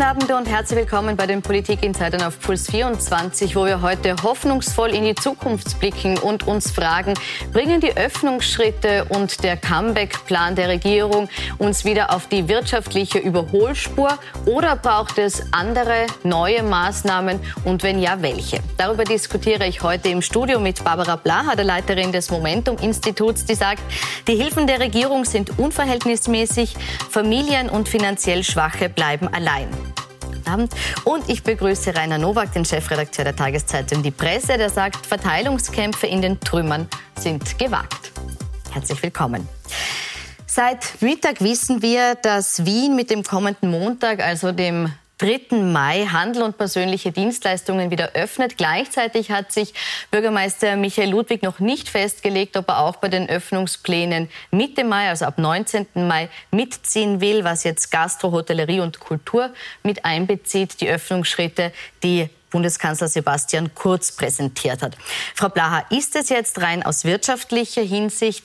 Guten Abend und herzlich willkommen bei den Politik-Insidern auf Puls 24, wo wir heute hoffnungsvoll in die Zukunft blicken und uns fragen, bringen die Öffnungsschritte und der Comeback-Plan der Regierung uns wieder auf die wirtschaftliche Überholspur oder braucht es andere, neue Maßnahmen und wenn ja, welche? Darüber diskutiere ich heute im Studio mit Barbara Blaha, der Leiterin des Momentum-Instituts, die sagt, die Hilfen der Regierung sind unverhältnismäßig, Familien und finanziell Schwache bleiben allein. Abend. Und ich begrüße Rainer Nowak, den Chefredakteur der Tageszeitung Die Presse, der sagt, Verteilungskämpfe in den Trümmern sind gewagt. Herzlich willkommen. Seit Mittag wissen wir, dass Wien mit dem kommenden Montag, also dem 3. Mai Handel und persönliche Dienstleistungen wieder öffnet. Gleichzeitig hat sich Bürgermeister Michael Ludwig noch nicht festgelegt, ob er auch bei den Öffnungsplänen Mitte Mai, also ab 19. Mai, mitziehen will, was jetzt Gastro, Hotellerie und Kultur mit einbezieht. Die Öffnungsschritte, die Bundeskanzler Sebastian Kurz präsentiert hat. Frau Blaha, ist es jetzt rein aus wirtschaftlicher Hinsicht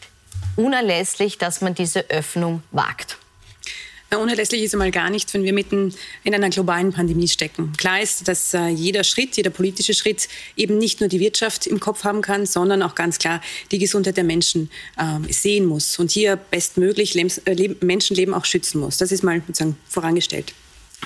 unerlässlich, dass man diese Öffnung wagt? Unerlässlich ist einmal gar nichts, wenn wir mitten in einer globalen Pandemie stecken. Klar ist, dass äh, jeder Schritt, jeder politische Schritt eben nicht nur die Wirtschaft im Kopf haben kann, sondern auch ganz klar die Gesundheit der Menschen äh, sehen muss und hier bestmöglich äh, Menschenleben auch schützen muss. Das ist mal sozusagen vorangestellt.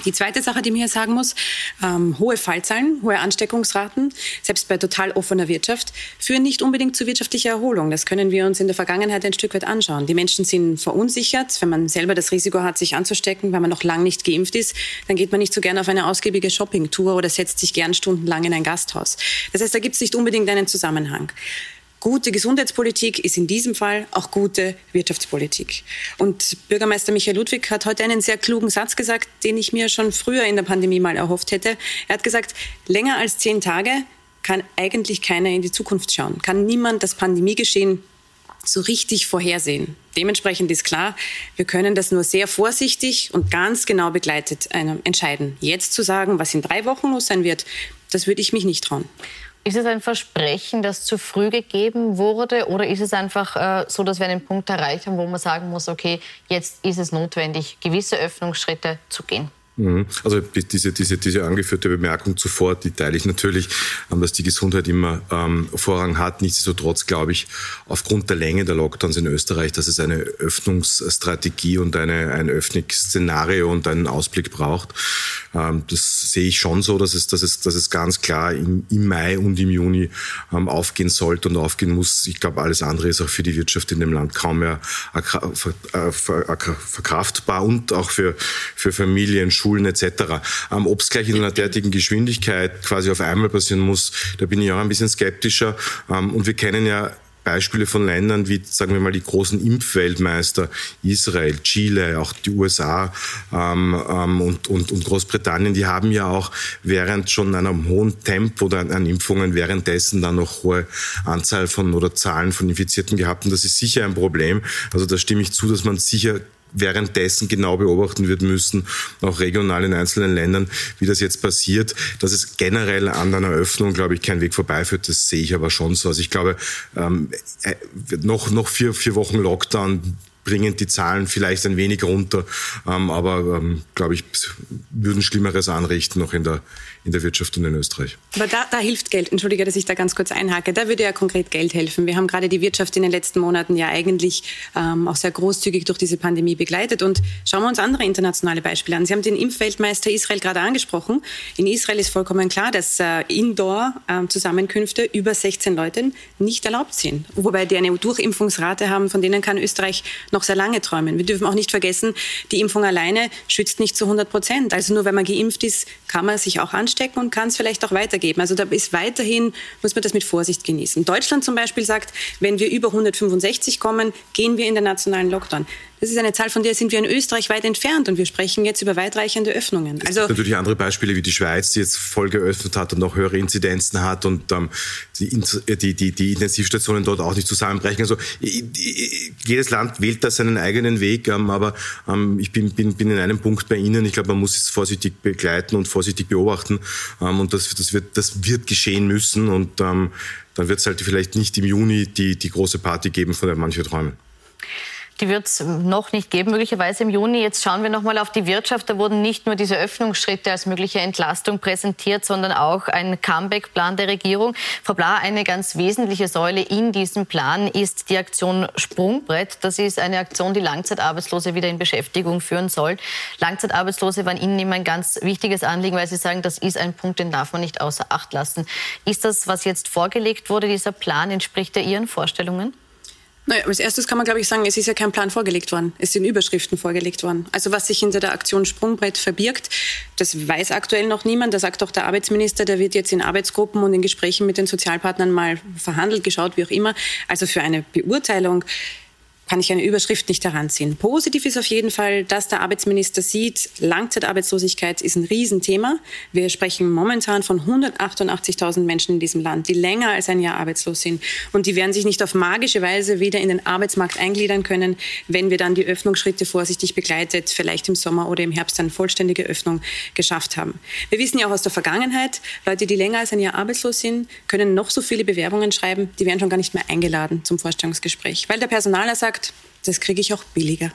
Die zweite Sache, die man hier sagen muss, ähm, hohe Fallzahlen, hohe Ansteckungsraten, selbst bei total offener Wirtschaft, führen nicht unbedingt zu wirtschaftlicher Erholung. Das können wir uns in der Vergangenheit ein Stück weit anschauen. Die Menschen sind verunsichert. Wenn man selber das Risiko hat, sich anzustecken, weil man noch lang nicht geimpft ist, dann geht man nicht so gerne auf eine ausgiebige Shoppingtour oder setzt sich gern stundenlang in ein Gasthaus. Das heißt, da gibt es nicht unbedingt einen Zusammenhang. Gute Gesundheitspolitik ist in diesem Fall auch gute Wirtschaftspolitik. Und Bürgermeister Michael Ludwig hat heute einen sehr klugen Satz gesagt, den ich mir schon früher in der Pandemie mal erhofft hätte. Er hat gesagt, länger als zehn Tage kann eigentlich keiner in die Zukunft schauen, kann niemand das Pandemiegeschehen so richtig vorhersehen. Dementsprechend ist klar, wir können das nur sehr vorsichtig und ganz genau begleitet äh, entscheiden. Jetzt zu sagen, was in drei Wochen los sein wird, das würde ich mich nicht trauen. Ist es ein Versprechen, das zu früh gegeben wurde? Oder ist es einfach äh, so, dass wir einen Punkt erreicht haben, wo man sagen muss, okay, jetzt ist es notwendig, gewisse Öffnungsschritte zu gehen? Mhm. Also diese, diese, diese angeführte Bemerkung zuvor, die teile ich natürlich, ähm, dass die Gesundheit immer ähm, Vorrang hat. Nichtsdestotrotz glaube ich, aufgrund der Länge der Lockdowns in Österreich, dass es eine Öffnungsstrategie und eine, ein Öffnungsszenario und einen Ausblick braucht. Ähm, das sehe ich schon so, dass es, dass es, dass es ganz klar im, im Mai und im Juni aufgehen sollte und aufgehen muss. Ich glaube, alles andere ist auch für die Wirtschaft in dem Land kaum mehr äh, verkraftbar und auch für, für Familien, Schulen, Schulen etc. Ähm, Ob es gleich in einer derartigen Geschwindigkeit quasi auf einmal passieren muss, da bin ich auch ein bisschen skeptischer. Ähm, und wir kennen ja Beispiele von Ländern wie, sagen wir mal, die großen Impfweltmeister, Israel, Chile, auch die USA ähm, ähm, und, und, und Großbritannien, die haben ja auch während schon einem hohen Tempo an Impfungen währenddessen dann noch hohe Anzahl von oder Zahlen von Infizierten gehabt. Und das ist sicher ein Problem. Also da stimme ich zu, dass man sicher währenddessen genau beobachten wird müssen, auch regional in einzelnen Ländern, wie das jetzt passiert. Dass es generell an einer Öffnung, glaube ich, kein Weg vorbeiführt, das sehe ich aber schon so. Also ich glaube, ähm, äh, noch, noch vier, vier Wochen Lockdown bringen die Zahlen vielleicht ein wenig runter, ähm, aber ähm, glaube ich, würden Schlimmeres anrichten noch in der, in der Wirtschaft und in Österreich. Aber da, da hilft Geld. Entschuldige, dass ich da ganz kurz einhake. Da würde ja konkret Geld helfen. Wir haben gerade die Wirtschaft in den letzten Monaten ja eigentlich ähm, auch sehr großzügig durch diese Pandemie begleitet. Und schauen wir uns andere internationale Beispiele an. Sie haben den Impfweltmeister Israel gerade angesprochen. In Israel ist vollkommen klar, dass äh, Indoor-Zusammenkünfte ähm, über 16 Leuten nicht erlaubt sind. Wobei die eine Durchimpfungsrate haben, von denen kann Österreich noch sehr lange träumen. Wir dürfen auch nicht vergessen, die Impfung alleine schützt nicht zu 100 Prozent. Also nur wenn man geimpft ist, kann man sich auch anstecken anstecken und kann es vielleicht auch weitergeben. Also da ist weiterhin, muss man das mit Vorsicht genießen. Deutschland zum Beispiel sagt, wenn wir über 165 kommen, gehen wir in den nationalen Lockdown. Das ist eine Zahl, von der sind wir in Österreich weit entfernt und wir sprechen jetzt über weitreichende Öffnungen. Also es natürlich andere Beispiele wie die Schweiz, die jetzt voll geöffnet hat und noch höhere Inzidenzen hat und ähm, die, die, die, die Intensivstationen dort auch nicht zusammenbrechen. Also jedes Land wählt da seinen eigenen Weg, ähm, aber ähm, ich bin, bin, bin in einem Punkt bei Ihnen. Ich glaube, man muss es vorsichtig begleiten und vorsichtig beobachten ähm, und das, das, wird, das wird geschehen müssen und ähm, dann wird es halt vielleicht nicht im Juni die, die große Party geben, von der manche träumen. Die wird es noch nicht geben, möglicherweise im Juni. Jetzt schauen wir noch mal auf die Wirtschaft. Da wurden nicht nur diese Öffnungsschritte als mögliche Entlastung präsentiert, sondern auch ein Comeback-Plan der Regierung. Frau Bla, eine ganz wesentliche Säule in diesem Plan ist die Aktion Sprungbrett. Das ist eine Aktion, die Langzeitarbeitslose wieder in Beschäftigung führen soll. Langzeitarbeitslose waren Ihnen immer ein ganz wichtiges Anliegen, weil Sie sagen, das ist ein Punkt, den darf man nicht außer Acht lassen. Ist das, was jetzt vorgelegt wurde, dieser Plan, entspricht er Ihren Vorstellungen? Naja, als erstes kann man, glaube ich, sagen, es ist ja kein Plan vorgelegt worden. Es sind Überschriften vorgelegt worden. Also was sich hinter der Aktion Sprungbrett verbirgt, das weiß aktuell noch niemand. Da sagt auch der Arbeitsminister, der wird jetzt in Arbeitsgruppen und in Gesprächen mit den Sozialpartnern mal verhandelt, geschaut, wie auch immer. Also für eine Beurteilung kann ich eine Überschrift nicht heranziehen. Positiv ist auf jeden Fall, dass der Arbeitsminister sieht, Langzeitarbeitslosigkeit ist ein Riesenthema. Wir sprechen momentan von 188.000 Menschen in diesem Land, die länger als ein Jahr arbeitslos sind. Und die werden sich nicht auf magische Weise wieder in den Arbeitsmarkt eingliedern können, wenn wir dann die Öffnungsschritte vorsichtig begleitet, vielleicht im Sommer oder im Herbst eine vollständige Öffnung geschafft haben. Wir wissen ja auch aus der Vergangenheit, Leute, die länger als ein Jahr arbeitslos sind, können noch so viele Bewerbungen schreiben, die werden schon gar nicht mehr eingeladen zum Vorstellungsgespräch, weil der Personaler sagt, sagt, das kriege ich auch billiger.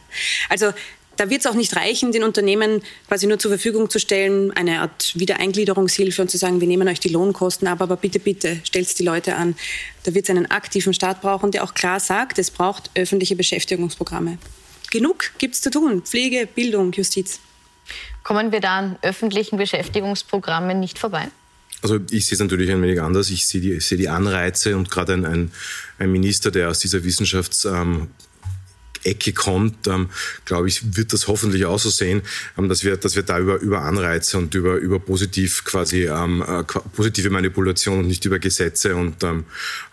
Also da wird es auch nicht reichen, den Unternehmen quasi nur zur Verfügung zu stellen, eine Art Wiedereingliederungshilfe und zu sagen, wir nehmen euch die Lohnkosten ab, aber bitte, bitte, stellt die Leute an. Da wird es einen aktiven Staat brauchen, der auch klar sagt, es braucht öffentliche Beschäftigungsprogramme. Genug gibt es zu tun. Pflege, Bildung, Justiz. Kommen wir da an öffentlichen Beschäftigungsprogrammen nicht vorbei? Also ich sehe es natürlich ein wenig anders. Ich sehe die, sehe die Anreize und gerade ein, ein, ein Minister, der aus dieser Wissenschafts... Ähm, Ecke kommt, ähm, glaube ich, wird das hoffentlich auch so sehen, ähm, dass wir, dass wir da über, über Anreize und über, über positiv quasi ähm, äh, positive Manipulation und nicht über Gesetze und ähm,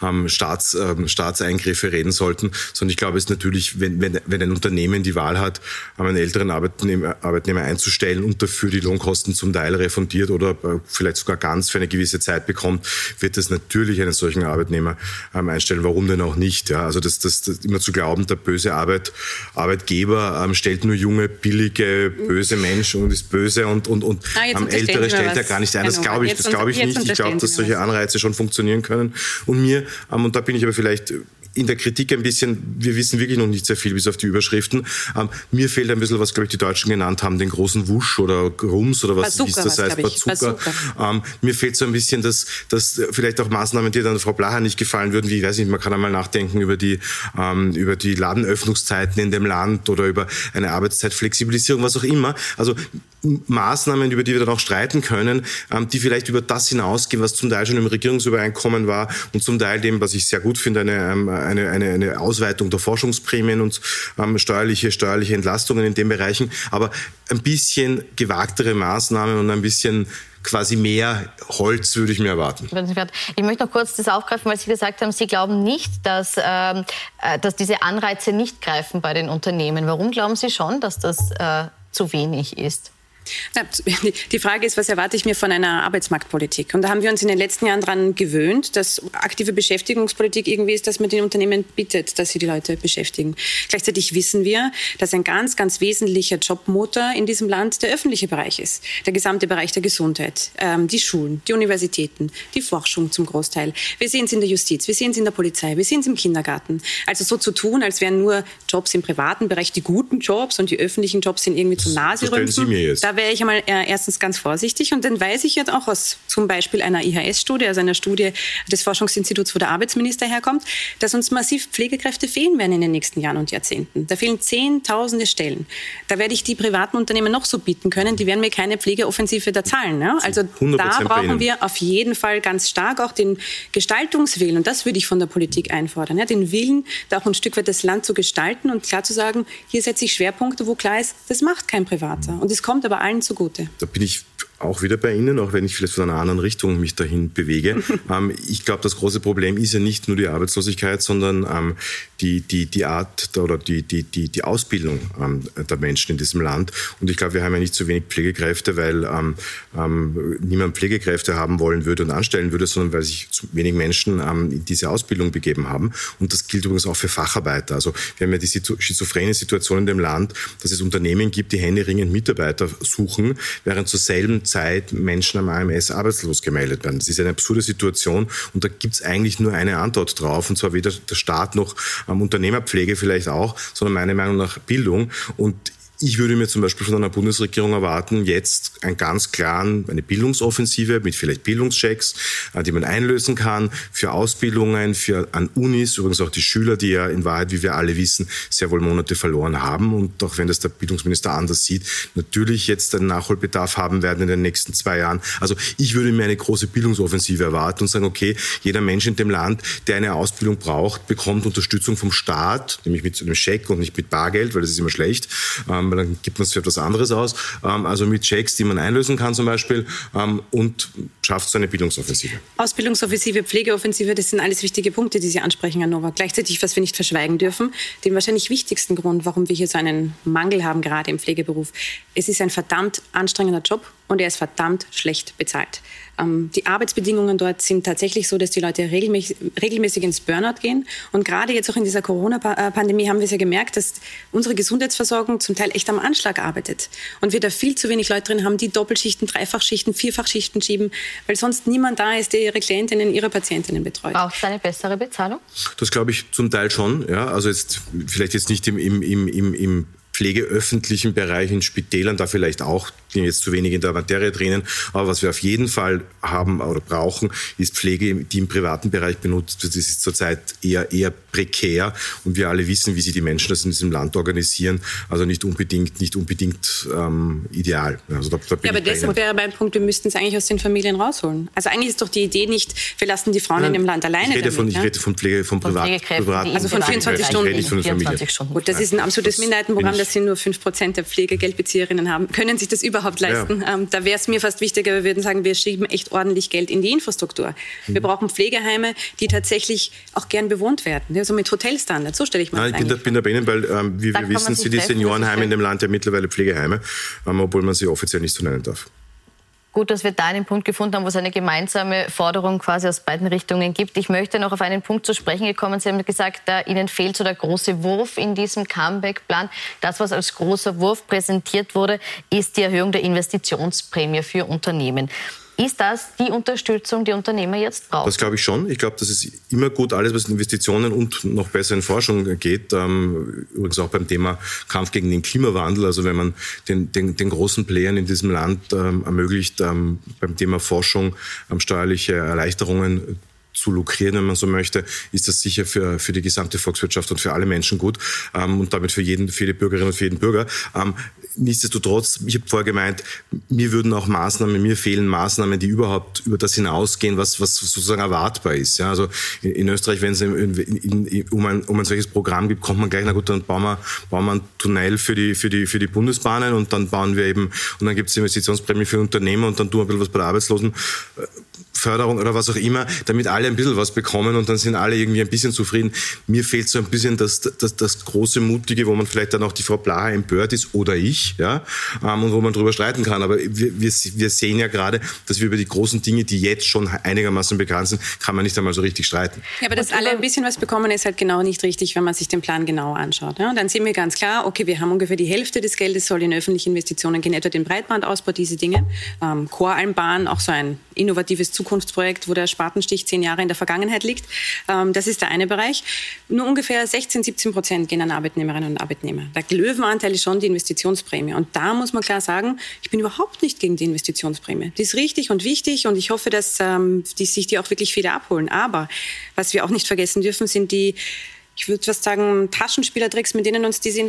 ähm Staats, ähm, Staatseingriffe reden sollten, sondern ich glaube, es ist natürlich, wenn, wenn, wenn ein Unternehmen die Wahl hat, einen älteren Arbeitnehmer, Arbeitnehmer einzustellen und dafür die Lohnkosten zum Teil refundiert oder äh, vielleicht sogar ganz für eine gewisse Zeit bekommt, wird es natürlich einen solchen Arbeitnehmer einstellen. Warum denn auch nicht? Ja? Also das, das, das immer zu glauben, der böse Arbeit Arbeit, Arbeitgeber ähm, stellt nur junge, billige, böse Menschen und ist böse und, und, und ah, ähm, Ältere stellt er gar nicht ein. Das genau. glaube ich, das glaube ich nicht. Ich glaube, dass solche Anreize schon funktionieren können. Und mir, ähm, und da bin ich aber vielleicht in der Kritik ein bisschen, wir wissen wirklich noch nicht sehr viel bis auf die Überschriften. Ähm, mir fehlt ein bisschen, was, glaube ich, die Deutschen genannt haben, den großen Wusch oder Grums oder was, es das heißt, Bazooka. Bazooka. Ähm, mir fehlt so ein bisschen, dass, dass vielleicht auch Maßnahmen, die dann Frau Blacher nicht gefallen würden, wie, ich weiß nicht, man kann einmal nachdenken über die, ähm, über die Ladenöffnungszeiten in dem Land oder über eine Arbeitszeitflexibilisierung, was auch immer. Also Maßnahmen, über die wir dann auch streiten können, ähm, die vielleicht über das hinausgehen, was zum Teil schon im Regierungsübereinkommen war und zum Teil dem, was ich sehr gut finde, eine, ähm, eine, eine, eine Ausweitung der Forschungsprämien und ähm, steuerliche, steuerliche Entlastungen in den Bereichen, aber ein bisschen gewagtere Maßnahmen und ein bisschen quasi mehr Holz würde ich mir erwarten. Ich möchte noch kurz das aufgreifen, weil Sie gesagt haben, Sie glauben nicht, dass, ähm, äh, dass diese Anreize nicht greifen bei den Unternehmen. Warum glauben Sie schon, dass das äh, zu wenig ist? Die Frage ist, was erwarte ich mir von einer Arbeitsmarktpolitik? Und da haben wir uns in den letzten Jahren daran gewöhnt, dass aktive Beschäftigungspolitik irgendwie ist, dass man den Unternehmen bittet, dass sie die Leute beschäftigen. Gleichzeitig wissen wir, dass ein ganz, ganz wesentlicher Jobmotor in diesem Land der öffentliche Bereich ist. Der gesamte Bereich der Gesundheit, ähm, die Schulen, die Universitäten, die Forschung zum Großteil. Wir sehen es in der Justiz, wir sehen es in der Polizei, wir sehen es im Kindergarten. Also so zu tun, als wären nur Jobs im privaten Bereich die guten Jobs und die öffentlichen Jobs sind irgendwie zum Naserümpfen. Das Sie jetzt wäre ich einmal äh, erstens ganz vorsichtig und dann weiß ich jetzt auch aus zum Beispiel einer IHS-Studie, also einer Studie des Forschungsinstituts, wo der Arbeitsminister herkommt, dass uns massiv Pflegekräfte fehlen werden in den nächsten Jahren und Jahrzehnten. Da fehlen Zehntausende Stellen. Da werde ich die privaten Unternehmen noch so bieten können, die werden mir keine Pflegeoffensive da zahlen. Ne? Also da brauchen wir auf jeden Fall ganz stark auch den Gestaltungswillen und das würde ich von der Politik einfordern. Ja? Den Willen, da auch ein Stück weit das Land zu gestalten und klar zu sagen, hier setze ich Schwerpunkte, wo klar ist, das macht kein Privater. Und es kommt aber allen zugute. Da bin ich auch wieder bei Ihnen, auch wenn ich vielleicht von einer anderen Richtung mich dahin bewege. ähm, ich glaube, das große Problem ist ja nicht nur die Arbeitslosigkeit, sondern ähm, die, die, die Art oder die, die, die, die Ausbildung ähm, der Menschen in diesem Land. Und ich glaube, wir haben ja nicht zu wenig Pflegekräfte, weil ähm, ähm, niemand Pflegekräfte haben wollen würde und anstellen würde, sondern weil sich zu wenig Menschen ähm, in diese Ausbildung begeben haben. Und das gilt übrigens auch für Facharbeiter. Also wir haben ja die schizophrene Situation in dem Land, dass es Unternehmen gibt, die händeringend Mitarbeiter suchen, während zur selben zurzeit Menschen am AMS arbeitslos gemeldet werden. Das ist eine absurde Situation und da gibt es eigentlich nur eine Antwort drauf und zwar weder der Staat noch ähm, Unternehmerpflege vielleicht auch, sondern meiner Meinung nach Bildung. Und ich würde mir zum Beispiel von einer Bundesregierung erwarten, jetzt einen ganz klaren, eine Bildungsoffensive mit vielleicht Bildungschecks, äh, die man einlösen kann für Ausbildungen, für an Unis, übrigens auch die Schüler, die ja in Wahrheit, wie wir alle wissen, sehr wohl Monate verloren haben und auch wenn das der Bildungsminister anders sieht, natürlich jetzt einen Nachholbedarf haben werden in den nächsten zwei Jahren. Also ich würde mir eine große Bildungsoffensive erwarten und sagen, okay, jeder Mensch in dem Land, der eine Ausbildung braucht, bekommt Unterstützung vom Staat, nämlich mit einem Scheck und nicht mit Bargeld, weil das ist immer schlecht. Ähm, weil dann gibt man es für etwas anderes aus. Ähm, also mit Checks, die man einlösen kann zum Beispiel ähm, und schafft so eine Bildungsoffensive. Ausbildungsoffensive, Pflegeoffensive, das sind alles wichtige Punkte, die Sie ansprechen, Herr Nowak. Gleichzeitig, was wir nicht verschweigen dürfen, den wahrscheinlich wichtigsten Grund, warum wir hier so einen Mangel haben, gerade im Pflegeberuf. Es ist ein verdammt anstrengender Job und er ist verdammt schlecht bezahlt. Ähm, die Arbeitsbedingungen dort sind tatsächlich so, dass die Leute regelmäßig, regelmäßig ins Burnout gehen. Und gerade jetzt auch in dieser Corona-Pandemie haben wir es ja gemerkt, dass unsere Gesundheitsversorgung zum Teil echt am Anschlag arbeitet. Und wir da viel zu wenig Leute drin haben, die Doppelschichten, Dreifachschichten, Vierfachschichten schieben, weil sonst niemand da ist, der ihre Klientinnen, ihre Patientinnen betreut. Braucht es eine bessere Bezahlung? Das glaube ich zum Teil schon. Ja, also jetzt vielleicht jetzt nicht im, im, im, im pflegeöffentlichen Bereich in Spitälern, da vielleicht auch bin jetzt zu wenig in der Materie drinnen. Aber was wir auf jeden Fall haben oder brauchen, ist Pflege, die im privaten Bereich benutzt wird. Das ist zurzeit eher, eher prekär. Und wir alle wissen, wie sich die Menschen das in diesem Land organisieren. Also nicht unbedingt, nicht unbedingt ähm, ideal. Also da, da ja, aber deshalb wäre mein Punkt, wir müssten es eigentlich aus den Familien rausholen. Also eigentlich ist doch die Idee nicht, wir lassen die Frauen Nein, in dem Land alleine ich rede damit, von, Ich rede von Pflege, von, von Privat, Privat, Also von 24 Stunden. Ich rede von 24 Stunden. Gut, das ist ein absolutes Minderheitenprogramm, dass Sie nur 5% der Pflegegeldbezieherinnen haben. Können sich das überhaupt leisten? Ja. Ähm, da wäre es mir fast wichtiger, wir würden sagen, wir schieben echt ordentlich Geld in die Infrastruktur. Mhm. Wir brauchen Pflegeheime, die tatsächlich auch gern bewohnt werden. Also mit Hotelstandards, so stelle ich mir Nein, das ich bin da, bin da bei Ihnen, weil ähm, wie wir wissen, sind die Seniorenheime in dem Land ja mittlerweile Pflegeheime, ähm, obwohl man sie offiziell nicht so nennen darf. Gut, dass wir da einen Punkt gefunden haben, wo es eine gemeinsame Forderung quasi aus beiden Richtungen gibt. Ich möchte noch auf einen Punkt zu sprechen gekommen. Sie haben gesagt, da Ihnen fehlt so der große Wurf in diesem Comeback-Plan. Das, was als großer Wurf präsentiert wurde, ist die Erhöhung der Investitionsprämie für Unternehmen. Ist das die Unterstützung, die Unternehmer jetzt brauchen? Das glaube ich schon. Ich glaube, das ist immer gut, alles, was in Investitionen und noch besser in Forschung geht. Ähm, übrigens auch beim Thema Kampf gegen den Klimawandel. Also wenn man den, den, den großen Playern in diesem Land ähm, ermöglicht, ähm, beim Thema Forschung steuerliche Erleichterungen zu lukrieren, wenn man so möchte, ist das sicher für, für die gesamte Volkswirtschaft und für alle Menschen gut ähm, und damit für jeden, für die Bürgerinnen und für jeden Bürger. Ähm, nichtsdestotrotz, ich habe vorher gemeint, mir würden auch Maßnahmen, mir fehlen Maßnahmen, die überhaupt über das hinausgehen, was, was sozusagen erwartbar ist. Ja, also in, in Österreich, wenn es um, ein, um ein solches Programm gibt, kommt man gleich, na gut, dann bauen wir, bauen wir ein Tunnel für die, für, die, für die Bundesbahnen und dann bauen wir eben, und dann gibt es Investitionsprämie für Unternehmer und dann tun wir ein bisschen was bei der Arbeitslosen. Förderung oder was auch immer, damit alle ein bisschen was bekommen und dann sind alle irgendwie ein bisschen zufrieden. Mir fehlt so ein bisschen das, das, das große Mutige, wo man vielleicht dann auch die Frau Blaha empört ist oder ich, ja, ähm, und wo man drüber streiten kann. Aber wir, wir, wir sehen ja gerade, dass wir über die großen Dinge, die jetzt schon einigermaßen bekannt sind, kann man nicht einmal so richtig streiten. Ja, aber dass alle ein bisschen was bekommen, ist halt genau nicht richtig, wenn man sich den Plan genau anschaut. Ja? Dann sehen wir ganz klar, okay, wir haben ungefähr die Hälfte des Geldes soll in öffentliche Investitionen gehen, etwa den Breitbandausbau, diese Dinge. Ähm, Choralmbahn, auch so ein innovatives Zukunfts Zukunftsprojekt, wo der Spatenstich zehn Jahre in der Vergangenheit liegt. Ähm, das ist der eine Bereich. Nur ungefähr 16, 17 Prozent gehen an Arbeitnehmerinnen und Arbeitnehmer. Der Löwenanteil ist schon die Investitionsprämie. Und da muss man klar sagen, ich bin überhaupt nicht gegen die Investitionsprämie. Die ist richtig und wichtig und ich hoffe, dass ähm, die, sich die auch wirklich viele abholen. Aber was wir auch nicht vergessen dürfen, sind die ich würde fast sagen, Taschenspielertricks, mit denen uns diese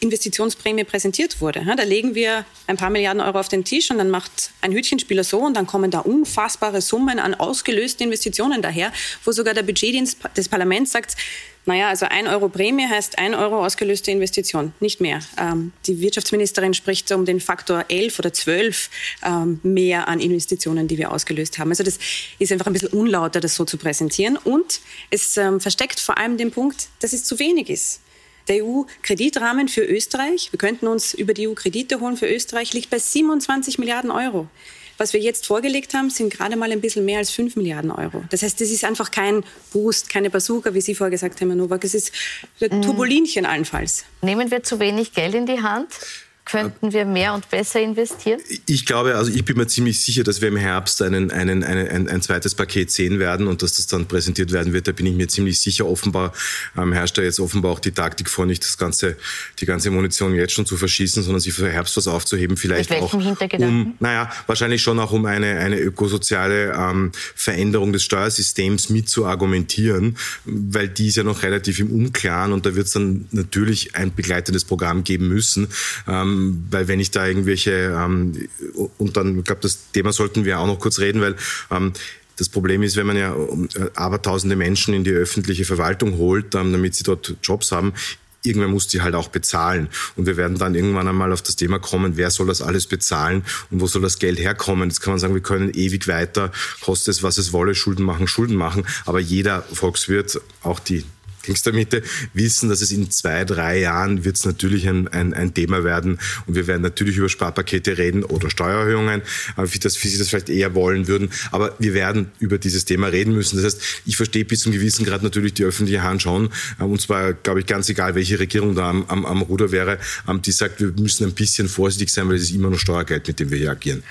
Investitionsprämie präsentiert wurde. Da legen wir ein paar Milliarden Euro auf den Tisch und dann macht ein Hütchenspieler so und dann kommen da unfassbare Summen an ausgelösten Investitionen daher, wo sogar der Budgetdienst des Parlaments sagt, naja, also ein Euro Prämie heißt ein Euro ausgelöste Investition, nicht mehr. Ähm, die Wirtschaftsministerin spricht um den Faktor 11 oder 12 ähm, mehr an Investitionen, die wir ausgelöst haben. Also das ist einfach ein bisschen unlauter, das so zu präsentieren. Und es ähm, versteckt vor allem den Punkt, dass es zu wenig ist. Der EU-Kreditrahmen für Österreich, wir könnten uns über die EU Kredite holen für Österreich, liegt bei 27 Milliarden Euro. Was wir jetzt vorgelegt haben, sind gerade mal ein bisschen mehr als 5 Milliarden Euro. Das heißt, das ist einfach kein Boost, keine Bazooka, wie Sie vorher gesagt haben, Herr Nowak. Es ist ein mhm. Turbulinchen allenfalls. Nehmen wir zu wenig Geld in die Hand? Könnten wir mehr und besser investieren? Ich glaube, also ich bin mir ziemlich sicher, dass wir im Herbst einen, einen, einen, ein, zweites Paket sehen werden und dass das dann präsentiert werden wird. Da bin ich mir ziemlich sicher. Offenbar ähm, herrscht da jetzt offenbar auch die Taktik vor, nicht das ganze, die ganze Munition jetzt schon zu verschießen, sondern sich für Herbst was aufzuheben. Vielleicht Mit auch um, naja, wahrscheinlich schon auch um eine, eine ökosoziale ähm, Veränderung des Steuersystems mit zu argumentieren, weil die ist ja noch relativ im Unklaren und da wird es dann natürlich ein begleitendes Programm geben müssen. Ähm, ähm, weil wenn ich da irgendwelche, ähm, und dann, ich glaube, das Thema sollten wir auch noch kurz reden, weil ähm, das Problem ist, wenn man ja äh, abertausende Menschen in die öffentliche Verwaltung holt, ähm, damit sie dort Jobs haben, irgendwer muss die halt auch bezahlen. Und wir werden dann irgendwann einmal auf das Thema kommen, wer soll das alles bezahlen und wo soll das Geld herkommen. Jetzt kann man sagen, wir können ewig weiter, kostet es, was es wolle, Schulden machen, Schulden machen. Aber jeder Volkswirt, auch die Mitte, wissen, dass es in zwei, drei Jahren wird es natürlich ein, ein, ein Thema werden und wir werden natürlich über Sparpakete reden oder Steuererhöhungen, wie, das, wie Sie das vielleicht eher wollen würden. Aber wir werden über dieses Thema reden müssen. Das heißt, ich verstehe bis zum gewissen Grad natürlich die öffentliche Hand schon und zwar, glaube ich, ganz egal, welche Regierung da am, am, am Ruder wäre, die sagt, wir müssen ein bisschen vorsichtig sein, weil es ist immer noch Steuergeld, mit dem wir hier agieren.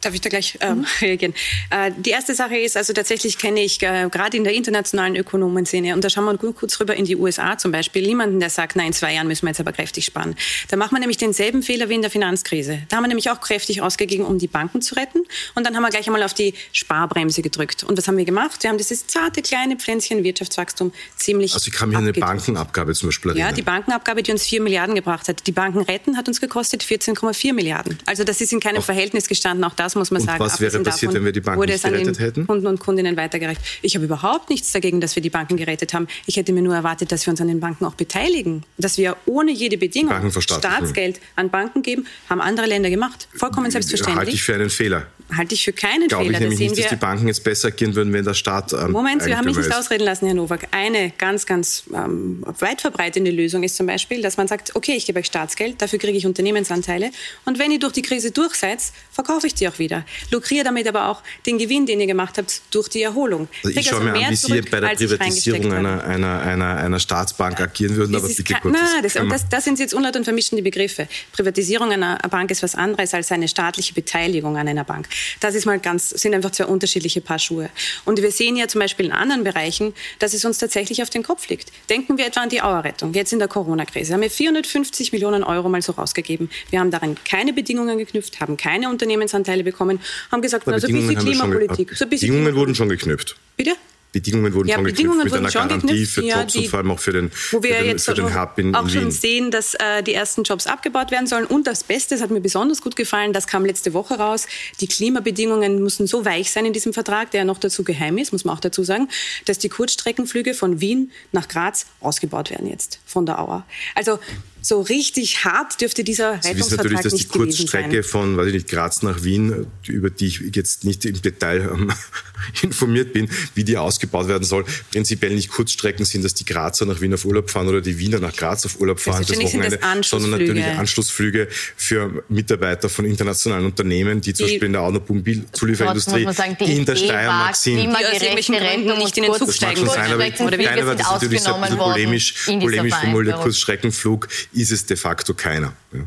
Darf ich da gleich ähm, mhm. reagieren? Äh, die erste Sache ist, also tatsächlich kenne ich äh, gerade in der internationalen Ökonomenszene, und da schauen wir kurz rüber in die USA zum Beispiel, niemanden, der sagt, nein, in zwei Jahren müssen wir jetzt aber kräftig sparen. Da macht man nämlich denselben Fehler wie in der Finanzkrise. Da haben wir nämlich auch kräftig ausgegeben, um die Banken zu retten. Und dann haben wir gleich einmal auf die Sparbremse gedrückt. Und was haben wir gemacht? Wir haben dieses zarte kleine Pflänzchen Wirtschaftswachstum ziemlich Also ich kann mir eine Bankenabgabe zum Beispiel erinnern. Ja, die Bankenabgabe, die uns 4 Milliarden gebracht hat. Die Banken retten hat uns gekostet 14,4 Milliarden. Also das ist in keinem auch Verhältnis gestanden. Auch das muss man und sagen. Was wäre passiert, wenn wir die Banken nicht gerettet hätten? Kunden und Kundinnen weitergereicht. Ich habe überhaupt nichts dagegen, dass wir die Banken gerettet haben. Ich hätte mir nur erwartet, dass wir uns an den Banken auch beteiligen. Dass wir ohne jede Bedingung Staatsgeld an Banken geben, haben andere Länder gemacht. Vollkommen selbstverständlich. Halte ich für einen Fehler halte ich für keinen Glaube Fehler. Ich nämlich nicht, dass die Banken jetzt besser agieren würden, wenn der Staat. Ähm, Moment, Sie haben mich nicht ausreden lassen, Herr Nowak. Eine ganz, ganz ähm, weit verbreitende Lösung ist zum Beispiel, dass man sagt, okay, ich gebe euch Staatsgeld, dafür kriege ich Unternehmensanteile und wenn ihr durch die Krise durch seid, verkaufe ich die auch wieder. Lukriere damit aber auch den Gewinn, den ihr gemacht habt, durch die Erholung. Also ich schaue also mir an, wie Sie bei der Privatisierung einer, einer, einer, einer Staatsbank agieren würden, aber bitte kurz. Nein, das, das, das sind Sie jetzt unlaut und vermischen die Begriffe. Privatisierung einer Bank ist was anderes als eine staatliche Beteiligung an einer Bank. Das ist mal ganz sind einfach zwei unterschiedliche Paar Schuhe. Und wir sehen ja zum Beispiel in anderen Bereichen, dass es uns tatsächlich auf den Kopf liegt. Denken wir etwa an die Auerrettung, jetzt in der Corona-Krise. Haben wir 450 Millionen Euro mal so rausgegeben. Wir haben darin keine Bedingungen geknüpft, haben keine Unternehmensanteile bekommen, haben gesagt, na, so ein bisschen Klimapolitik. So ein bisschen Bedingungen wurden schon geknüpft. Bitte? Bedingungen wurden ja, schon Bedingungen geknüpft mit einer Garantie geknüpft, für Jobs ja, die, und vor allem auch für den, wo wir für den, jetzt Hub in, auch in schon sehen, dass äh, die ersten Jobs abgebaut werden sollen. Und das Beste, das hat mir besonders gut gefallen, das kam letzte Woche raus, die Klimabedingungen müssen so weich sein in diesem Vertrag, der ja noch dazu geheim ist, muss man auch dazu sagen, dass die Kurzstreckenflüge von Wien nach Graz ausgebaut werden jetzt von der Auer. Also so richtig hart dürfte dieser Sie wissen natürlich, dass die Kurzstrecke von, weiß ich nicht, Graz nach Wien, über die ich jetzt nicht im Detail ähm, informiert bin, wie die ausgebaut werden soll, prinzipiell nicht Kurzstrecken sind, dass die Grazer nach Wien auf Urlaub fahren oder die Wiener nach Graz auf Urlaub fahren das Wochenende, das sondern natürlich Anschlussflüge für Mitarbeiter von internationalen Unternehmen, die zum die, Beispiel in der Automobilzulieferindustrie in der Steiermark sind. Die aus irgendwelchen Gründen nicht in den Zug steigen wollen. Sein, aber keiner wird das natürlich so polemisch, polemisch formuliert, Kurzstreckenflug ist es de facto keiner. Ja.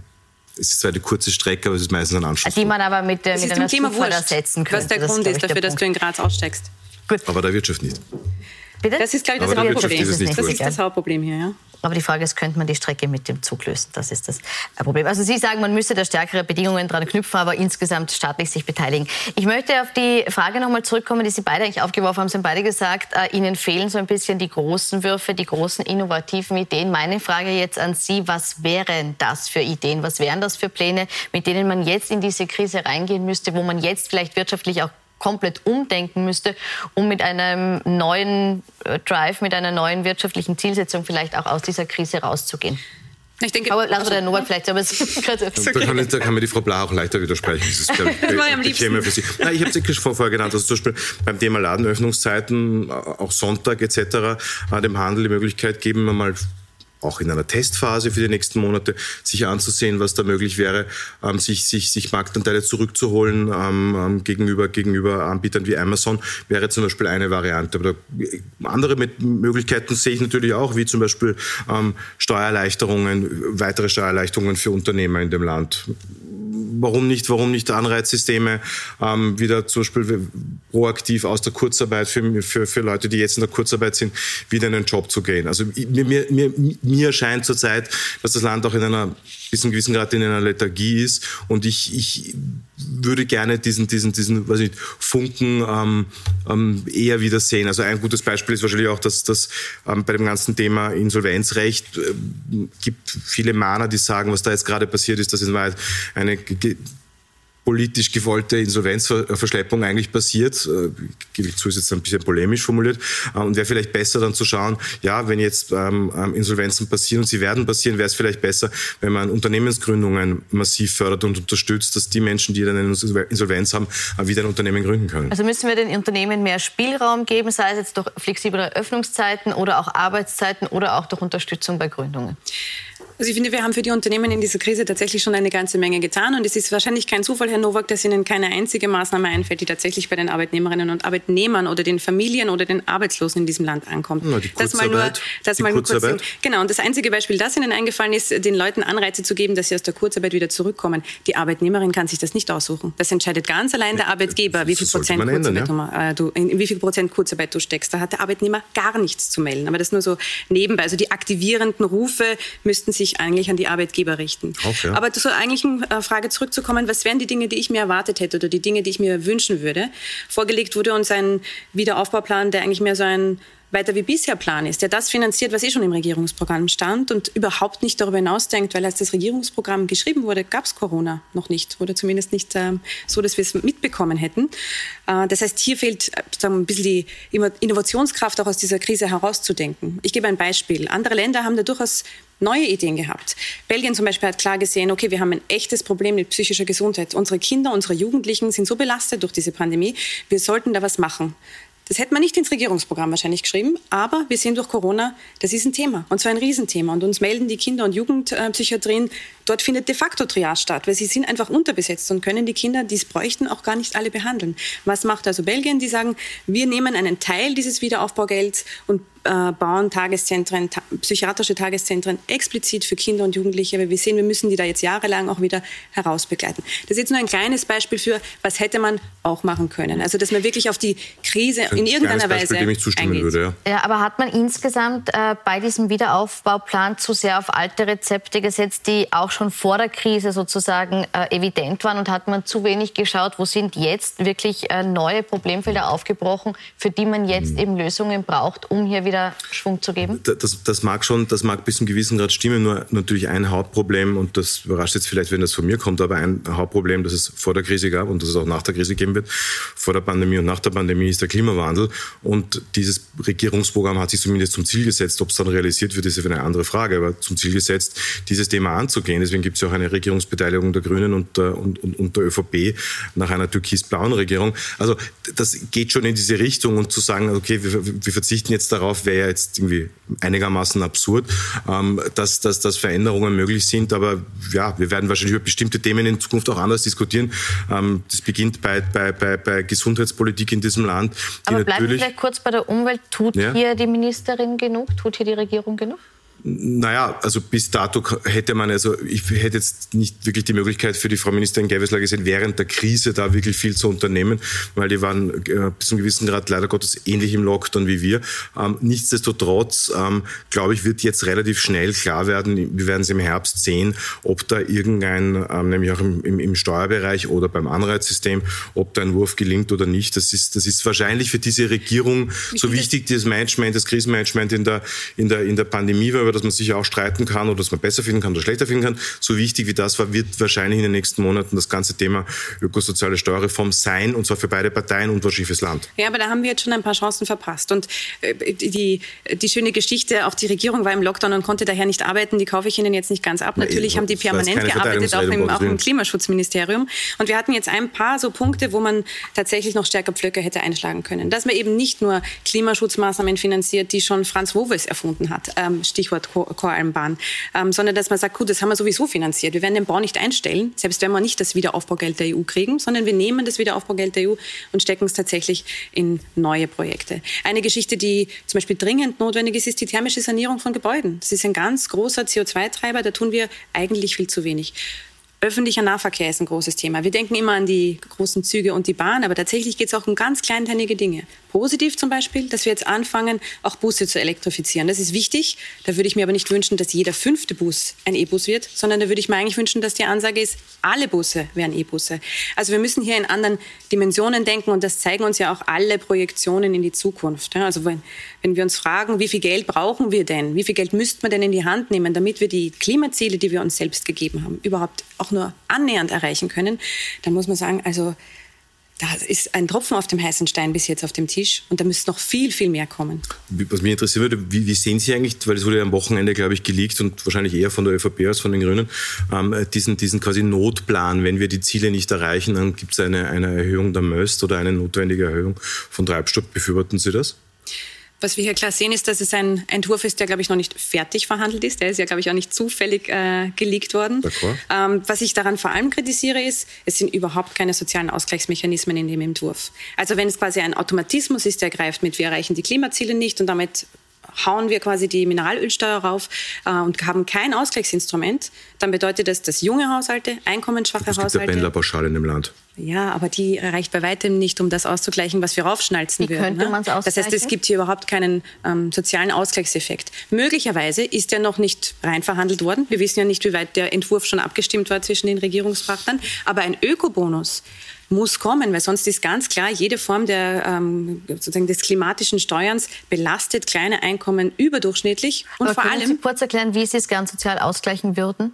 Es ist zwar eine kurze Strecke, aber es ist meistens ein Anschluss. Die man aber mit, mit einer Zufahrt ersetzen könnte. Was der Grund ist, ist dafür, dass du in Graz aussteigst. Gut. Aber der Wirtschaft nicht. Bitte? Das ist, glaube ich, das Hauptproblem. Das, das ist das Hauptproblem hier, ja. Aber die Frage ist, könnte man die Strecke mit dem Zug lösen? Das ist das Problem. Also Sie sagen, man müsste da stärkere Bedingungen dran knüpfen, aber insgesamt staatlich sich beteiligen. Ich möchte auf die Frage nochmal zurückkommen, die Sie beide eigentlich aufgeworfen haben. Sie haben beide gesagt, äh, Ihnen fehlen so ein bisschen die großen Würfe, die großen innovativen Ideen. Meine Frage jetzt an Sie, was wären das für Ideen? Was wären das für Pläne, mit denen man jetzt in diese Krise reingehen müsste, wo man jetzt vielleicht wirtschaftlich auch komplett umdenken müsste, um mit einem neuen äh, Drive, mit einer neuen wirtschaftlichen Zielsetzung vielleicht auch aus dieser Krise rauszugehen. Ich denke, aber lassen wir den Novak vielleicht, aber es gerade da, kann, da kann mir die Frau Blau auch leichter widersprechen. Das ist, glaube ich, das war am liebsten. Für sie. Nein, ich habe es eh vorher genannt, also zum Beispiel beim Thema Ladenöffnungszeiten, auch Sonntag etc., dem Handel die Möglichkeit geben, mal auch in einer Testphase für die nächsten Monate, sich anzusehen, was da möglich wäre, ähm, sich, sich, sich Marktanteile zurückzuholen ähm, ähm, gegenüber, gegenüber Anbietern wie Amazon, wäre zum Beispiel eine Variante. Aber da, andere Möglichkeiten sehe ich natürlich auch, wie zum Beispiel ähm, Steuererleichterungen, weitere Steuererleichterungen für Unternehmer in dem Land warum nicht, warum nicht Anreizsysteme ähm, wieder zum Beispiel proaktiv aus der Kurzarbeit für, für, für Leute, die jetzt in der Kurzarbeit sind, wieder in den Job zu gehen. Also mir, mir, mir, mir scheint zurzeit, dass das Land auch in einer bis einem gewissen Grad in einer Lethargie ist und ich, ich würde gerne diesen, diesen, diesen weiß nicht, Funken ähm, ähm, eher wieder sehen. Also ein gutes Beispiel ist wahrscheinlich auch, dass das ähm, bei dem ganzen Thema Insolvenzrecht äh, gibt viele Mahner, die sagen, was da jetzt gerade passiert ist, dass in eine politisch gewollte Insolvenzverschleppung eigentlich passiert. Äh, zu ist jetzt ein bisschen polemisch formuliert. Äh, und wäre vielleicht besser dann zu schauen, ja, wenn jetzt ähm, ähm, Insolvenzen passieren und sie werden passieren, wäre es vielleicht besser, wenn man Unternehmensgründungen massiv fördert und unterstützt, dass die Menschen, die dann eine Insolvenz haben, äh, wieder ein Unternehmen gründen können. Also müssen wir den Unternehmen mehr Spielraum geben, sei es jetzt durch flexiblere Öffnungszeiten oder auch Arbeitszeiten oder auch durch Unterstützung bei Gründungen? Also ich finde, wir haben für die Unternehmen in dieser Krise tatsächlich schon eine ganze Menge getan. Und es ist wahrscheinlich kein Zufall, Herr Nowak, dass Ihnen keine einzige Maßnahme einfällt, die tatsächlich bei den Arbeitnehmerinnen und Arbeitnehmern oder den Familien oder den Arbeitslosen in diesem Land ankommt. Na, die das mal nur, das mal nur kurz. Genau. Und das einzige Beispiel, das Ihnen eingefallen ist, den Leuten Anreize zu geben, dass sie aus der Kurzarbeit wieder zurückkommen. Die Arbeitnehmerin kann sich das nicht aussuchen. Das entscheidet ganz allein der Arbeitgeber, wie viel Prozent ändern, ja? du, in wie viel Prozent Kurzarbeit du steckst. Da hat der Arbeitnehmer gar nichts zu melden. Aber das nur so nebenbei. Also die aktivierenden Rufe müssten sich eigentlich an die Arbeit Arbeitgeber richten. Ja. Aber zur eigentlichen äh, Frage zurückzukommen, was wären die Dinge, die ich mir erwartet hätte oder die Dinge, die ich mir wünschen würde? Vorgelegt wurde uns ein Wiederaufbauplan, der eigentlich mehr so ein weiter wie bisher Plan ist, der das finanziert, was eh schon im Regierungsprogramm stand und überhaupt nicht darüber hinausdenkt, weil als das Regierungsprogramm geschrieben wurde, gab es Corona noch nicht oder zumindest nicht äh, so, dass wir es mitbekommen hätten. Äh, das heißt, hier fehlt äh, ein bisschen die Innovationskraft auch aus dieser Krise herauszudenken. Ich gebe ein Beispiel. Andere Länder haben da durchaus neue Ideen gehabt. Belgien zum Beispiel hat klar gesehen, okay, wir haben ein echtes Problem mit psychischer Gesundheit. Unsere Kinder, unsere Jugendlichen sind so belastet durch diese Pandemie, wir sollten da was machen. Das hätte man nicht ins Regierungsprogramm wahrscheinlich geschrieben, aber wir sehen durch Corona, das ist ein Thema und zwar ein Riesenthema. Und uns melden die Kinder- und Jugendpsychiatrien, dort findet de facto Triage statt, weil sie sind einfach unterbesetzt und können die Kinder, die es bräuchten, auch gar nicht alle behandeln. Was macht also Belgien? Die sagen, wir nehmen einen Teil dieses Wiederaufbaugelds und äh, bauen Tageszentren, ta psychiatrische Tageszentren explizit für Kinder und Jugendliche, weil wir sehen, wir müssen die da jetzt jahrelang auch wieder herausbegleiten. Das ist jetzt nur ein kleines Beispiel für, was hätte man auch machen können. Also, dass man wirklich auf die Krise in irgendeiner Beispiel, Weise dem ich zustimmen eingeht. würde. Ja. ja. aber hat man insgesamt äh, bei diesem Wiederaufbauplan zu sehr auf alte Rezepte gesetzt, die auch schon vor der Krise sozusagen äh, evident waren und hat man zu wenig geschaut, wo sind jetzt wirklich äh, neue Problemfelder aufgebrochen, für die man jetzt mhm. eben Lösungen braucht, um hier wieder wieder Schwung zu geben? Das, das mag schon, das mag bis zum gewissen Grad stimmen, nur natürlich ein Hauptproblem, und das überrascht jetzt vielleicht, wenn das von mir kommt, aber ein Hauptproblem, das es vor der Krise gab und das es auch nach der Krise geben wird, vor der Pandemie und nach der Pandemie, ist der Klimawandel. Und dieses Regierungsprogramm hat sich zumindest zum Ziel gesetzt. Ob es dann realisiert wird, ist eine andere Frage, aber zum Ziel gesetzt, dieses Thema anzugehen. Deswegen gibt es ja auch eine Regierungsbeteiligung der Grünen und, und, und, und der ÖVP nach einer türkis-blauen Regierung. Also das geht schon in diese Richtung und zu sagen, okay, wir, wir verzichten jetzt darauf, wäre ja jetzt irgendwie einigermaßen absurd, ähm, dass, dass, dass Veränderungen möglich sind. Aber ja, wir werden wahrscheinlich über bestimmte Themen in Zukunft auch anders diskutieren. Ähm, das beginnt bei, bei, bei, bei Gesundheitspolitik in diesem Land. Aber bleiben wir vielleicht kurz bei der Umwelt. Tut ja? hier die Ministerin genug? Tut hier die Regierung genug? Naja, also bis dato hätte man, also ich hätte jetzt nicht wirklich die Möglichkeit für die Frau Ministerin Gewessler gesehen, während der Krise da wirklich viel zu unternehmen, weil die waren äh, bis zu einem gewissen Grad leider Gottes ähnlich im Lockdown wie wir. Ähm, nichtsdestotrotz, ähm, glaube ich, wird jetzt relativ schnell klar werden, wir werden es im Herbst sehen, ob da irgendein, ähm, nämlich auch im, im, im Steuerbereich oder beim Anreizsystem, ob da ein Wurf gelingt oder nicht. Das ist, das ist wahrscheinlich für diese Regierung so wichtig, das Management, das Krisenmanagement in der, in der, in der Pandemie war, über das man sich auch streiten kann oder das man besser finden kann oder schlechter finden kann. So wichtig wie das war, wird wahrscheinlich in den nächsten Monaten das ganze Thema ökosoziale Steuerreform sein und zwar für beide Parteien und wahrscheinlich fürs Land. Ja, aber da haben wir jetzt schon ein paar Chancen verpasst. Und äh, die, die schöne Geschichte, auch die Regierung war im Lockdown und konnte daher nicht arbeiten, die kaufe ich Ihnen jetzt nicht ganz ab. Natürlich haben die permanent gearbeitet, auch im, auch im Klimaschutzministerium. Und wir hatten jetzt ein paar so Punkte, wo man tatsächlich noch stärker Pflöcke hätte einschlagen können. Dass man eben nicht nur Klimaschutzmaßnahmen finanziert, die schon Franz Woves erfunden hat. Ähm, Stichwort Stichwort Choralmbahn, ähm, sondern dass man sagt, gut, das haben wir sowieso finanziert. Wir werden den Bau nicht einstellen, selbst wenn wir nicht das Wiederaufbaugeld der EU kriegen, sondern wir nehmen das Wiederaufbaugeld der EU und stecken es tatsächlich in neue Projekte. Eine Geschichte, die zum Beispiel dringend notwendig ist, ist die thermische Sanierung von Gebäuden. Das ist ein ganz großer CO2-Treiber, da tun wir eigentlich viel zu wenig. Öffentlicher Nahverkehr ist ein großes Thema. Wir denken immer an die großen Züge und die Bahn, aber tatsächlich geht es auch um ganz kleinteilige Dinge. Positiv zum Beispiel, dass wir jetzt anfangen, auch Busse zu elektrifizieren. Das ist wichtig. Da würde ich mir aber nicht wünschen, dass jeder fünfte Bus ein E-Bus wird, sondern da würde ich mir eigentlich wünschen, dass die Ansage ist, alle Busse wären E-Busse. Also wir müssen hier in anderen Dimensionen denken und das zeigen uns ja auch alle Projektionen in die Zukunft. Also wenn, wenn wir uns fragen, wie viel Geld brauchen wir denn? Wie viel Geld müsste man denn in die Hand nehmen, damit wir die Klimaziele, die wir uns selbst gegeben haben, überhaupt auch nur annähernd erreichen können, dann muss man sagen, also da ist ein Tropfen auf dem heißen Stein bis jetzt auf dem Tisch und da müsste noch viel, viel mehr kommen. Was mich interessieren würde, wie, wie sehen Sie eigentlich, weil es wurde ja am Wochenende, glaube ich, geleakt und wahrscheinlich eher von der ÖVP als von den Grünen, ähm, diesen, diesen quasi Notplan, wenn wir die Ziele nicht erreichen, dann gibt es eine, eine Erhöhung der Möst oder eine notwendige Erhöhung von Treibstoff. Befürworten Sie das? Was wir hier klar sehen, ist, dass es ein Entwurf ist, der, glaube ich, noch nicht fertig verhandelt ist. Der ist ja, glaube ich, auch nicht zufällig äh, geleakt worden. Ähm, was ich daran vor allem kritisiere, ist, es sind überhaupt keine sozialen Ausgleichsmechanismen in dem Entwurf. Also wenn es quasi ein Automatismus ist, der greift mit, wir erreichen die Klimaziele nicht und damit hauen wir quasi die Mineralölsteuer rauf äh, und haben kein Ausgleichsinstrument, dann bedeutet das, dass junge Haushalte, einkommensschwache es gibt Haushalte. Der Pendlerpauschale in dem Land. Ja, aber die reicht bei weitem nicht, um das auszugleichen, was wir raufschnalzen Wie würden. könnte ne? Das heißt, es gibt hier überhaupt keinen ähm, sozialen Ausgleichseffekt. Möglicherweise ist der noch nicht rein verhandelt worden. Wir wissen ja nicht, wie weit der Entwurf schon abgestimmt war zwischen den Regierungspartnern. Aber ein Ökobonus muss kommen, weil sonst ist ganz klar, jede Form der, ähm, sozusagen des klimatischen Steuerns belastet kleine Einkommen überdurchschnittlich. Und Aber vor können allem Sie kurz erklären, wie Sie es gern sozial ausgleichen würden?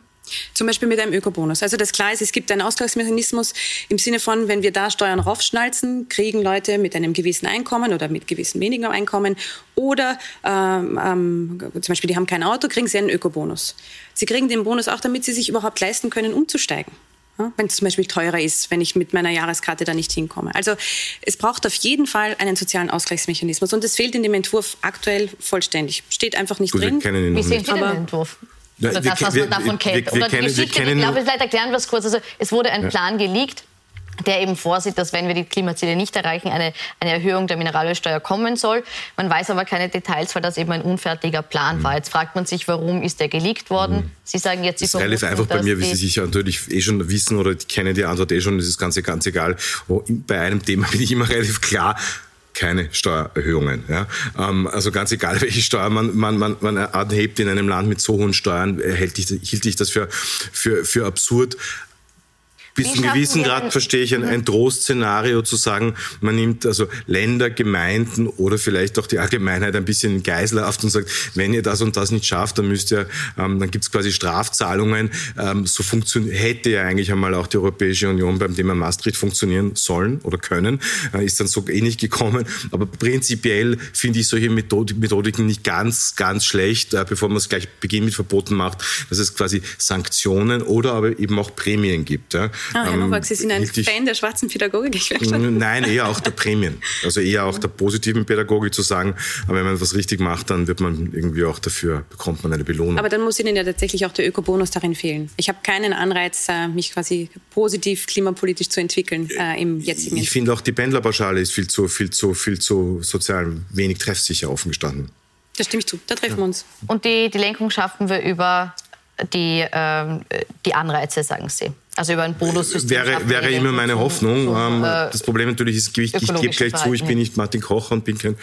zum Beispiel mit einem Ökobonus. Also das klar ist, es gibt einen Ausgleichsmechanismus im Sinne von, wenn wir da Steuern raufschnalzen, kriegen Leute mit einem gewissen Einkommen oder mit gewissen weniger Einkommen oder ähm, ähm, zum Beispiel, die haben kein Auto, kriegen sie einen Ökobonus. Sie kriegen den Bonus auch, damit sie sich überhaupt leisten können, umzusteigen. Ja, wenn es zum Beispiel teurer ist, wenn ich mit meiner Jahreskarte da nicht hinkomme. Also es braucht auf jeden Fall einen sozialen Ausgleichsmechanismus und das fehlt in dem Entwurf aktuell vollständig. Steht einfach nicht Gut, wir drin. kennen ihn Wie noch sehen nicht. Sie den Aber- Entwurf? Ja, Oder wir das, was wir- man davon wir- kennt. wir- wir Oder die kennen- wir Geschichte, kennen ich glaube, vielleicht erklären wir es kurz. Also es wurde ein Plan geleakt, der eben vorsieht, dass wenn wir die Klimaziele nicht erreichen, eine, eine Erhöhung der Mineralölsteuer kommen soll. Man weiß aber keine Details, weil das eben ein unfertiger Plan war. Jetzt fragt man sich, warum ist der geleakt worden? Sie sagen jetzt, Sie Das ist einfach bei mir, wie Sie sicher natürlich eh schon wissen oder kennen die Antwort eh schon, das ist ganz, ganz egal. Oh, Bei einem Thema bin ich immer relativ klar, keine Steuererhöhungen. Ja? Ähm, also ganz egal, welche Steuer man, man, man, man anhebt in einem Land mit so hohen Steuern, äh, hält ich, hielt ich das für, für, für absurd. Bis zu einem gewissen Grad verstehe ich ein, ein Trostszenario zu sagen, man nimmt also Länder, Gemeinden oder vielleicht auch die Allgemeinheit ein bisschen in Geiselhaft und sagt, wenn ihr das und das nicht schafft, dann müsst ihr, ähm, dann gibt es quasi Strafzahlungen. Ähm, so funktion hätte ja eigentlich einmal auch die Europäische Union beim Thema Maastricht funktionieren sollen oder können. Äh, ist dann so eh nicht gekommen. Aber prinzipiell finde ich solche Method Methodiken nicht ganz, ganz schlecht, äh, bevor man es gleich Beginn mit Verboten macht, dass es quasi Sanktionen oder aber eben auch Prämien gibt. Ja. Ah, Herr Nowak, Sie sind ein Fan der schwarzen Pädagogik. Ich schon. Nein, eher auch der Prämien. Also eher auch der positiven Pädagogik zu sagen, aber wenn man was richtig macht, dann wird man irgendwie auch dafür, bekommt man eine Belohnung. Aber dann muss Ihnen ja tatsächlich auch der Ökobonus darin fehlen. Ich habe keinen Anreiz, äh, mich quasi positiv klimapolitisch zu entwickeln äh, im jetzigen ich finde auch die Pendlerpauschale ist viel zu, viel zu, viel zu sozial wenig treffsicher offen gestanden. Da stimme ich zu. Da treffen wir uns. Und die, die Lenkung schaffen wir über die, ähm, die Anreize, sagen Sie. Also über ein Bonussystem. Wäre, wäre immer meine Hoffnung. zum, Ähm, äh, das Problem natürlich ist, ich, ich gebe gleich zu, ich bin nicht Martin Kocher und bin kein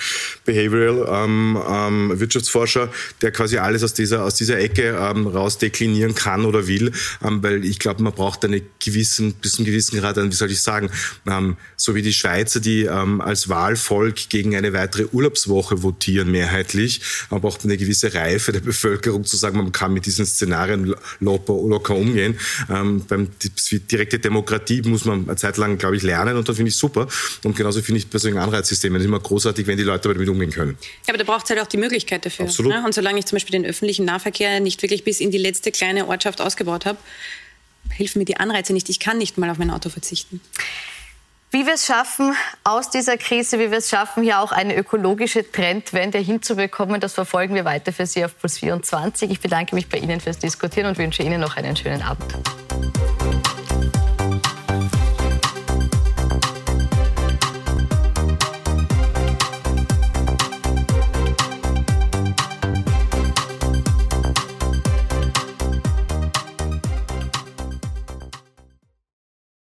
Behavioral ähm, ähm, Wirtschaftsforscher, der quasi alles aus dieser, aus dieser Ecke ähm, raus deklinieren kann oder will, ähm, weil ich glaube, man braucht eine gewissen, bis zum gewissen Grad, einen, wie soll ich sagen, ähm, so wie die Schweizer, die als Wahlvolk gegen eine weitere Urlaubswoche votieren, mehrheitlich, aber auch eine gewisse Reife der Bevölkerung zu sagen, man kann mit diesen Szenarien locker, locker umgehen. Beim die direkte Demokratie muss man eine Zeit lang, glaube ich, lernen und das finde ich super. Und genauso finde ich bei solchen Anreizsystemen immer großartig, wenn die Leute damit umgehen können. Ja, aber da braucht es halt auch die Möglichkeit dafür. Absolut. Ne? Und solange ich zum Beispiel den öffentlichen Nahverkehr nicht wirklich bis in die letzte kleine Ortschaft ausgebaut habe, helfen mir die Anreize nicht. Ich kann nicht mal auf mein Auto verzichten. Wie wir es schaffen, aus dieser Krise, wie wir es schaffen, hier auch eine ökologische Trendwende hinzubekommen, das verfolgen wir weiter für Sie auf Plus 24. Ich bedanke mich bei Ihnen fürs Diskutieren und wünsche Ihnen noch einen schönen Abend.